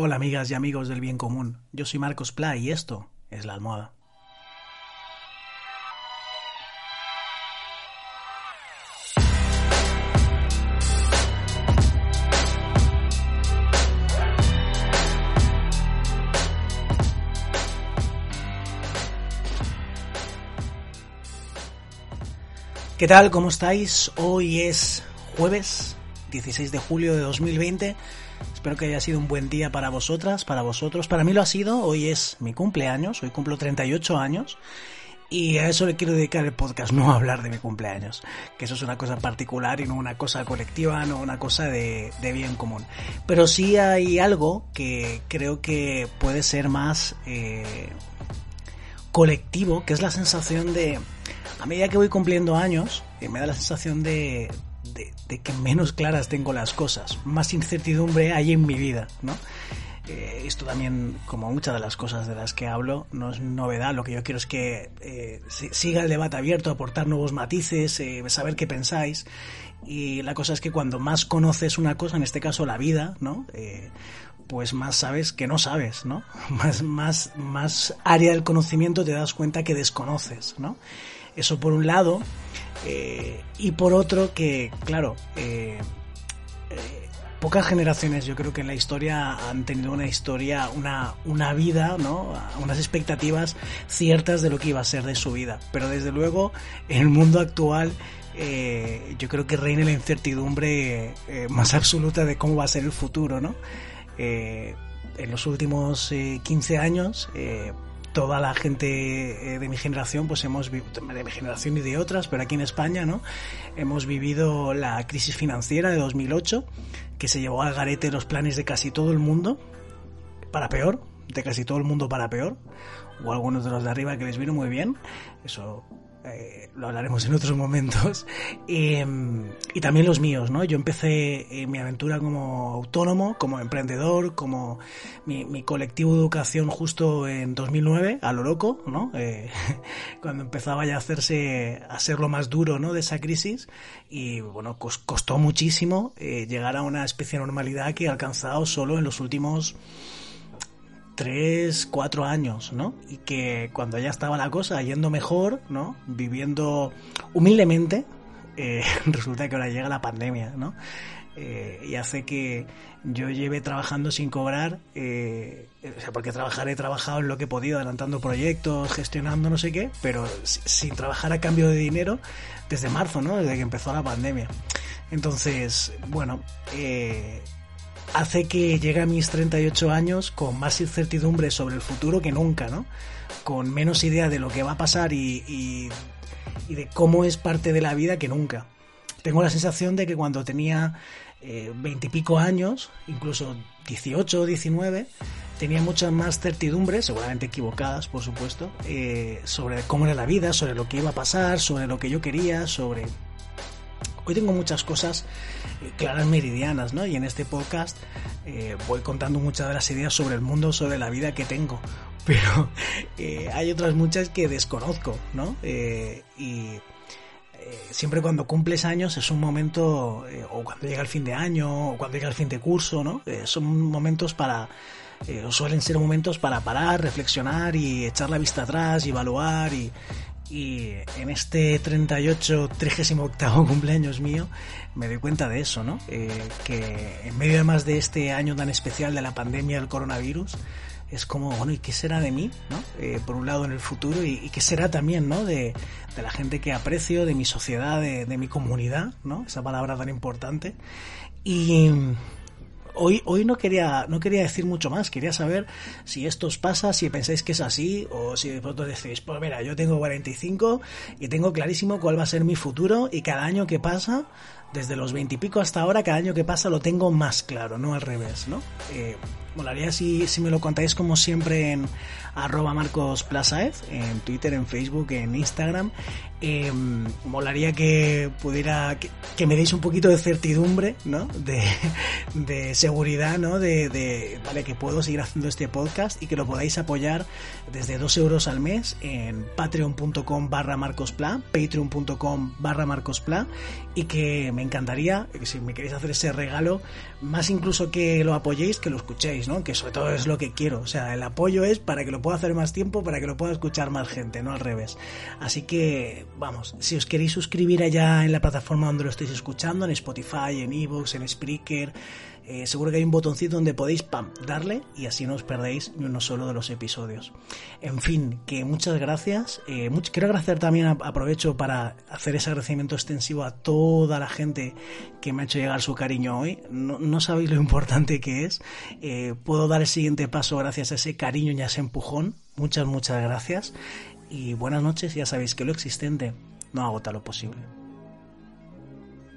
Hola amigas y amigos del bien común, yo soy Marcos Pla y esto es La Almohada. ¿Qué tal? ¿Cómo estáis? Hoy es jueves 16 de julio de 2020. Espero que haya sido un buen día para vosotras, para vosotros. Para mí lo ha sido. Hoy es mi cumpleaños. Hoy cumplo 38 años. Y a eso le quiero dedicar el podcast, no a hablar de mi cumpleaños. Que eso es una cosa particular y no una cosa colectiva, no una cosa de, bien común. Pero sí hay algo que creo que puede ser más eh, colectivo, que es la sensación de a medida que voy cumpliendo años, eh, me da la sensación de, de, que menos claras tengo las cosas, más incertidumbre hay en mi vida, ¿no? Eh, esto también, como muchas de las cosas de las que hablo, no es novedad. Lo que yo quiero es que eh, siga el debate abierto, aportar nuevos matices, saber qué pensáis. Y la cosa es que cuando más conoces una cosa, en este caso la vida, ¿no? pues más sabes que no sabes, ¿no? Más, más, más área del conocimiento te das cuenta que desconoces, ¿no? Eso por un lado. Eh, y por otro que, claro, eh, eh, pocas generaciones yo creo que en la historia han tenido una historia, una, una vida, ¿no? Unas expectativas ciertas de lo que iba a ser de su vida. Pero desde luego, en el mundo actual, yo creo que reina la incertidumbre más absoluta de cómo va a ser el futuro, ¿no? en los últimos 15 años, toda la gente eh, de mi generación, pues hemos de mi generación y de otras, pero aquí en España, ¿no? Hemos vivido la crisis financiera de 2008, que se llevó al garete los planes de casi todo el mundo, para peor, de casi todo el mundo para peor, o algunos de los de arriba que les vino muy bien, eso eh, lo hablaremos en otros momentos, em, y también los míos, ¿no? Yo empecé eh, mi aventura como autónomo, como emprendedor, como mi, colectivo de educación justo en 2009, a lo loco, ¿no? Eh, cuando empezaba ya a hacerse, a ser lo más duro, ¿no? De esa crisis, y bueno, costó muchísimo llegar a una especie de normalidad que he alcanzado solo en los últimos tres, cuatro años, ¿no? Y que cuando ya estaba la cosa yendo mejor, ¿no? Viviendo humildemente, eh, resulta que ahora llega la pandemia, ¿no? Eh, y hace que yo lleve trabajando sin cobrar, eh, o sea, porque trabajar he trabajado en lo que he podido, adelantando proyectos, gestionando no sé qué, pero sin trabajar a cambio de dinero desde marzo, ¿no? Desde que empezó la pandemia. Entonces, bueno, eh, hace que llegue a mis 38 años con más incertidumbre sobre el futuro que nunca, ¿no? Con menos idea de lo que va a pasar y, de cómo es parte de la vida que nunca. Tengo la sensación de que cuando tenía eh, veintipico años, incluso 18 o 19, tenía muchas más certidumbres, seguramente equivocadas, por supuesto, eh, sobre cómo era la vida, sobre lo que iba a pasar, sobre lo que yo quería, sobre Hoy tengo muchas cosas eh, claras meridianas, ¿no? Y en este podcast eh, voy contando muchas de las ideas sobre el mundo, sobre la vida que tengo. Pero eh, hay otras muchas que desconozco, ¿no? y siempre cuando cumples años es un momento, o cuando llega el fin de año, o cuando llega el fin de curso, ¿no? son momentos para, suelen ser momentos para parar, reflexionar y echar la vista atrás y evaluar y, y en este 38, 38 cumpleaños mío me doy cuenta de eso, ¿no? Eh, que en medio además de este año tan especial de la pandemia del coronavirus, es como, bueno, ¿y qué será de mí? ¿no? Eh, por un lado en el futuro y, qué será también, ¿no? De, de, la gente que aprecio, de mi sociedad, de, de mi comunidad, ¿no? Esa palabra tan importante. Y hoy, hoy no quería, no quería decir mucho más, quería saber si esto os pasa, si pensáis que es así, o si de pronto decís, pues mira, yo tengo 45 y tengo clarísimo cuál va a ser mi futuro, y cada año que pasa, desde los 20 y pico hasta ahora, cada año que pasa lo tengo más claro, no al revés, ¿no? Eh, molaría si, si me lo contáis como siempre en arroba Marcos en Twitter, en Facebook, en Instagram. Eh, molaría que pudiera, que, me deis un poquito de certidumbre, ¿no? De, de seguridad, ¿no? De, de, vale, que puedo seguir haciendo este podcast y que lo podáis apoyar desde 2 euros al mes en patreon.com barra marcospla, patreon.com barra marcospla y que me encantaría, si me queréis hacer ese regalo, más incluso que lo apoyéis, que lo escuchéis, ¿no? Que sobre todo es lo que quiero. O sea, el apoyo es para que lo pueda hacer más tiempo, para que lo pueda escuchar más gente, no al revés. Así que, vamos, si os queréis suscribir allá en la plataforma donde lo estéis escuchando, en Spotify, en Evox, en Spreaker, eh, seguro que hay un botoncito donde podéis pam, darle y así no os perdéis ni uno solo de los episodios. En fin, que muchas gracias. Eh, quiero agradecer también, aprovecho para hacer ese agradecimiento extensivo a toda la gente que me ha hecho llegar su cariño hoy. No, sabéis lo importante que es. Eh, puedo dar el siguiente paso gracias a ese cariño y a ese empujón. Muchas, muchas gracias. Y buenas noches. Ya sabéis que lo existente no agota lo posible.